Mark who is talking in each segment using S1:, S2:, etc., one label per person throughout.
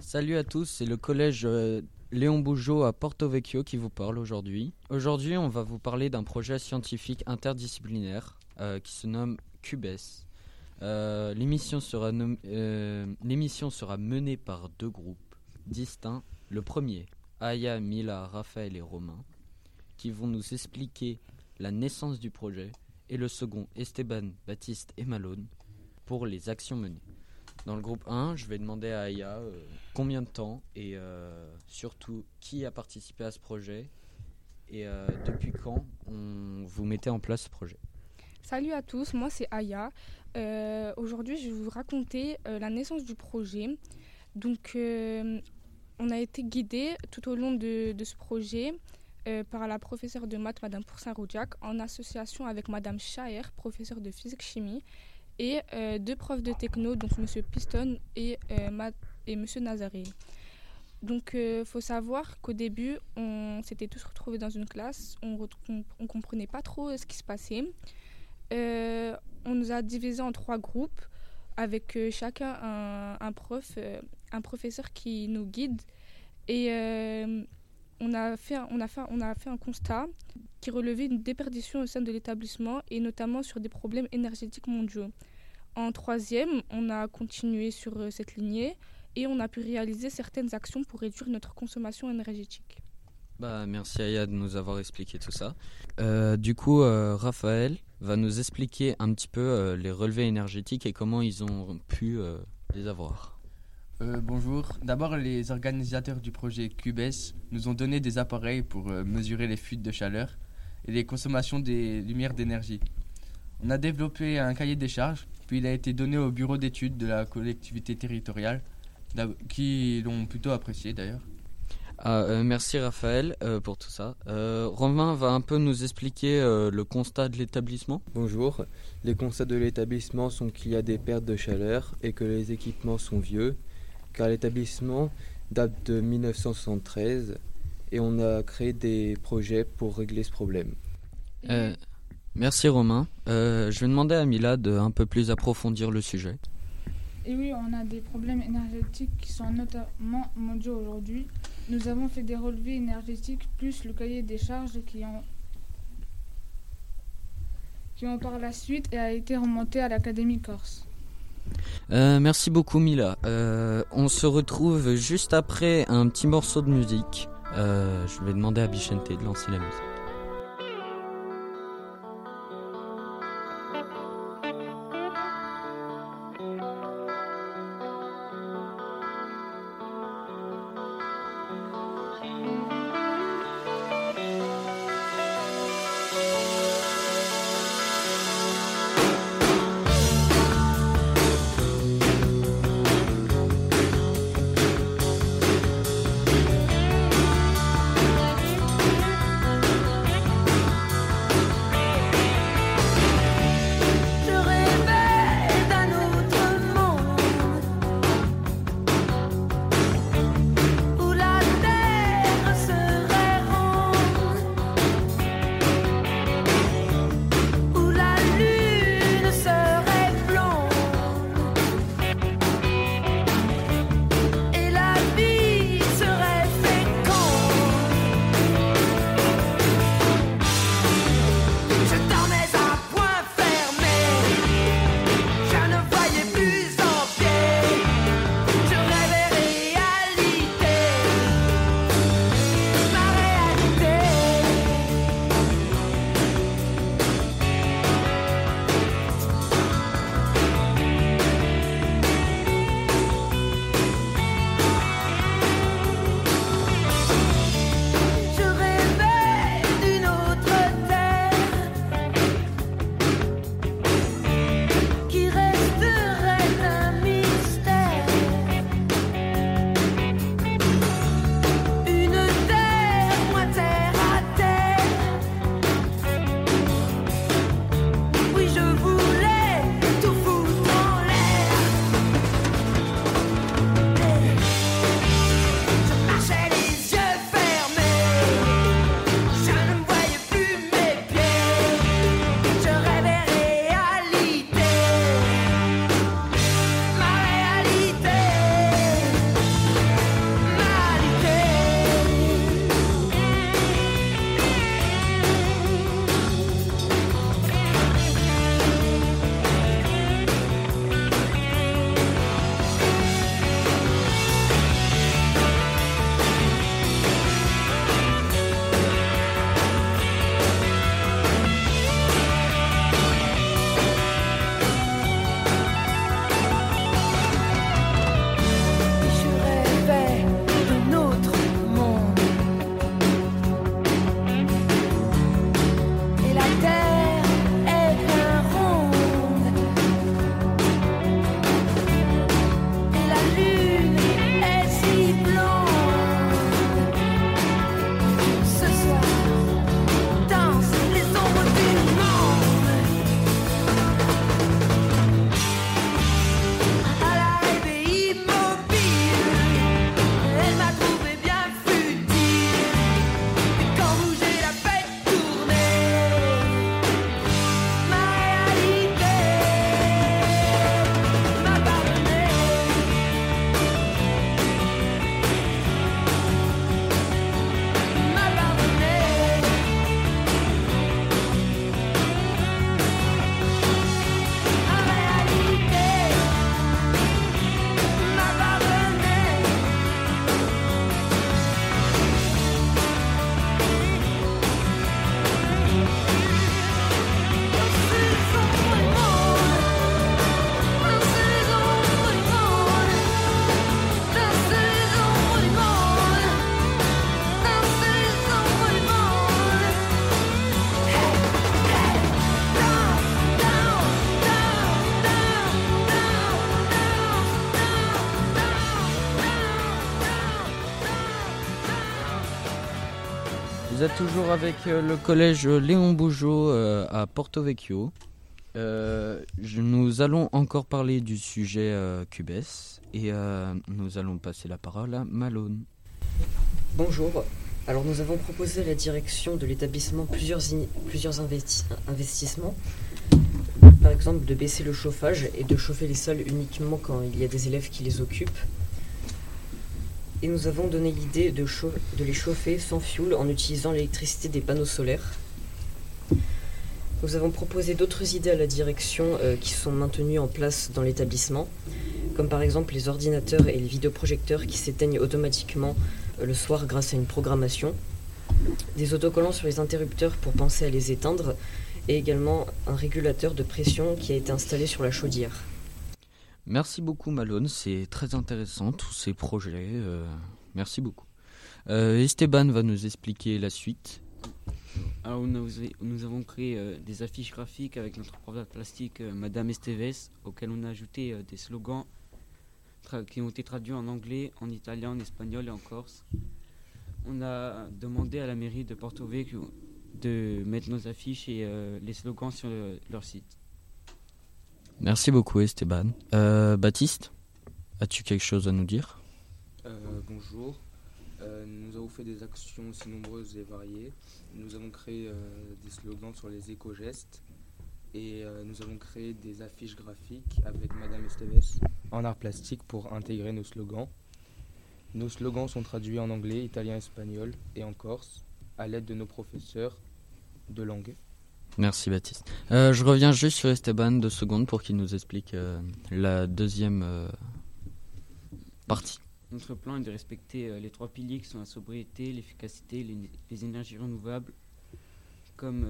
S1: Salut à tous, c'est le collège euh, Léon Bougeot à Porto Vecchio qui vous parle aujourd'hui. Aujourd'hui, on va vous parler d'un projet scientifique interdisciplinaire euh, qui se nomme CUBES. Euh, L'émission sera, sera menée par deux groupes distincts. Le premier, Aya, Mila, Raphaël et Romain, qui vont nous expliquer la naissance du projet. Et le second, Esteban, Baptiste et Malone, pour les actions menées. Dans le groupe 1, je vais demander à Aya euh, combien de temps et euh, surtout qui a participé à ce projet et euh, depuis quand on vous mettez en place ce projet.
S2: Salut à tous, moi c'est Aya. Aujourd'hui, je vais vous raconter la naissance du projet. Donc, on a été guidé tout au long de, ce projet par la professeure de maths, Madame Poussin-Roudiac, en association avec Madame Chaer, professeure de physique-chimie, et euh, deux profs de techno, donc Monsieur Piston et, euh, Ma- et Monsieur Nazaré. Donc, il faut savoir qu'au début, on s'était tous retrouvés dans une classe, on ne comprenait pas trop euh, ce qui se passait. Euh, on nous a divisés en trois groupes avec euh, chacun un, prof, euh, un professeur qui nous guide. Euh, on, a fait, un- constat qui relevait une déperdition au sein de l'établissement et notamment sur des problèmes énergétiques mondiaux. En troisième, on a continué sur euh, cette lignée et on a pu réaliser certaines actions pour réduire notre consommation énergétique.
S1: Bah, merci Aya de nous avoir expliqué tout ça. Euh, du coup, euh, Raphaël va nous expliquer un petit peu les relevés énergétiques et comment ils ont pu les avoir.
S3: Euh, bonjour. D'abord, les organisateurs du projet QBES nous ont donné des appareils pour euh, mesurer les fuites de chaleur et les consommations des lumières d'énergie. On a développé un cahier des charges, puis il a été donné au bureau d'études de la collectivité territoriale, qui l'ont plutôt apprécié d'ailleurs.
S1: Ah, euh, merci Raphaël euh, pour tout ça. Euh, Romain va un peu nous expliquer euh, le constat de l'établissement.
S4: Bonjour. Les constats de l'établissement sont qu'il y a des pertes de chaleur et que les équipements sont vieux, car l'établissement date de 1973 et on a créé des projets pour régler ce problème.
S1: Euh, merci Romain. Euh, je vais demander à Mila de un peu plus approfondir le sujet.
S5: Et oui, on a des problèmes énergétiques qui sont notamment mondiaux aujourd'hui. Nous avons fait des relevés énergétiques plus le cahier des charges qui ont, qui ont par la suite et a été remonté à l'Académie Corse.
S1: Euh, merci beaucoup Mila. Euh, on se retrouve juste après un petit morceau de musique. Euh, je vais demander à Bichente de lancer la musique. Vous êtes toujours avec euh, le collège Léon Bougeot euh, à Porto Vecchio. Euh, nous allons encore parler du sujet euh, Cubes et euh, nous allons passer la parole à Malone.
S6: Bonjour. Alors nous avons proposé à la direction de l'établissement plusieurs, plusieurs investi- investissements. Par exemple de baisser le chauffage et de chauffer les salles uniquement quand il y a des élèves qui les occupent. Et nous avons donné l'idée de, les chauffer sans fioul en utilisant l'électricité des panneaux solaires. Nous avons proposé d'autres idées à la direction euh, qui sont maintenues en place dans l'établissement, comme par exemple les ordinateurs et les vidéoprojecteurs qui s'éteignent automatiquement euh, le soir grâce à une programmation, des autocollants sur les interrupteurs pour penser à les éteindre, et également un régulateur de pression qui a été installé sur la chaudière.
S1: Merci beaucoup Malone, c'est très intéressant tous ces projets. euh, merci beaucoup. Euh, Esteban va nous expliquer la suite.
S7: Alors nous, nous avons créé euh, des affiches graphiques avec notre prof plastique Madame Esteves, auxquelles on a ajouté des slogans qui ont été traduits en anglais, en italien, en espagnol et en corse. On a demandé à la mairie de Porto Vecchio de mettre nos affiches et les slogans sur le- leur site.
S1: Merci beaucoup Esteban. Euh, Baptiste, as-tu quelque chose à nous dire?
S8: Euh, bonjour. Euh, nous avons fait des actions aussi nombreuses et variées. Nous avons créé euh, des slogans sur les éco-gestes et nous avons créé des affiches graphiques avec Madame Esteves en art plastique pour intégrer nos slogans. Nos slogans sont traduits en anglais, italien, espagnol et en corse à l'aide de nos professeurs de langue.
S1: Merci Baptiste. Euh, je reviens juste sur Esteban deux secondes pour qu'il nous explique euh, la deuxième euh, partie.
S7: Notre plan est de respecter les trois piliers qui sont la sobriété, l'efficacité, les, énergies renouvelables, comme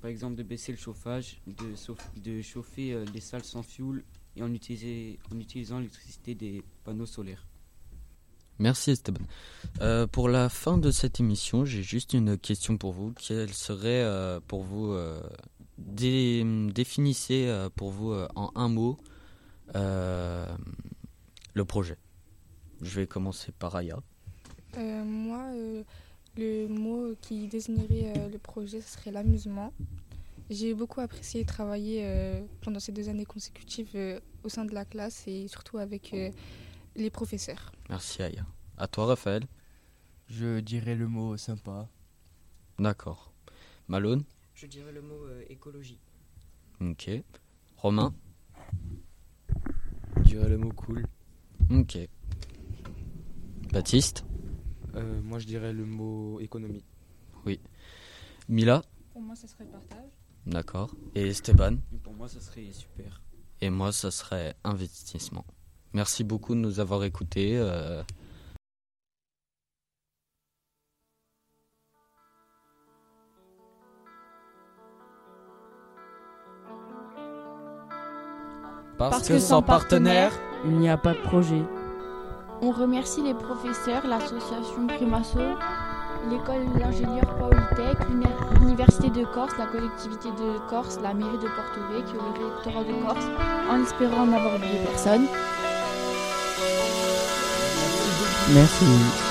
S7: par exemple de baisser le chauffage, de, chauffer les salles sans fioul et en utilisant l'électricité des panneaux solaires.
S1: Merci Esteban. Euh, pour la fin de cette émission, j'ai juste une question pour vous. Quelle serait euh, pour vous, euh, dé- définissez euh, pour vous en un mot le projet? Je vais commencer par Aya.
S2: Moi, le mot qui désignerait le projet, ce serait l'amusement. J'ai beaucoup apprécié travailler pendant ces deux années consécutives au sein de la classe et surtout avec les professeurs.
S1: Merci Aya. À toi Raphaël.
S3: Je dirais le mot sympa.
S1: D'accord. Malone.
S6: Je dirais le mot euh, écologie.
S1: Ok. Romain.
S4: Je dirais le mot cool.
S1: Ok. Baptiste.
S8: Euh, moi je dirais le mot économie.
S1: Mila.
S5: Pour moi, ça serait partage.
S1: D'accord. Et Esteban.
S7: Pour moi, ça serait super.
S1: Et moi, ça serait investissement. Merci beaucoup de nous avoir écoutés. euh,
S9: Parce que sans partenaire,
S10: il n'y a pas de projet.
S11: On remercie les professeurs, l'association Primaso, l'école de l'ingénieur Polytech, l'uni- l'université de Corse, la collectivité de Corse, la mairie de Porto Vecchio, le rectorat de Corse, en espérant n'avoir oublié personne.
S10: Merci.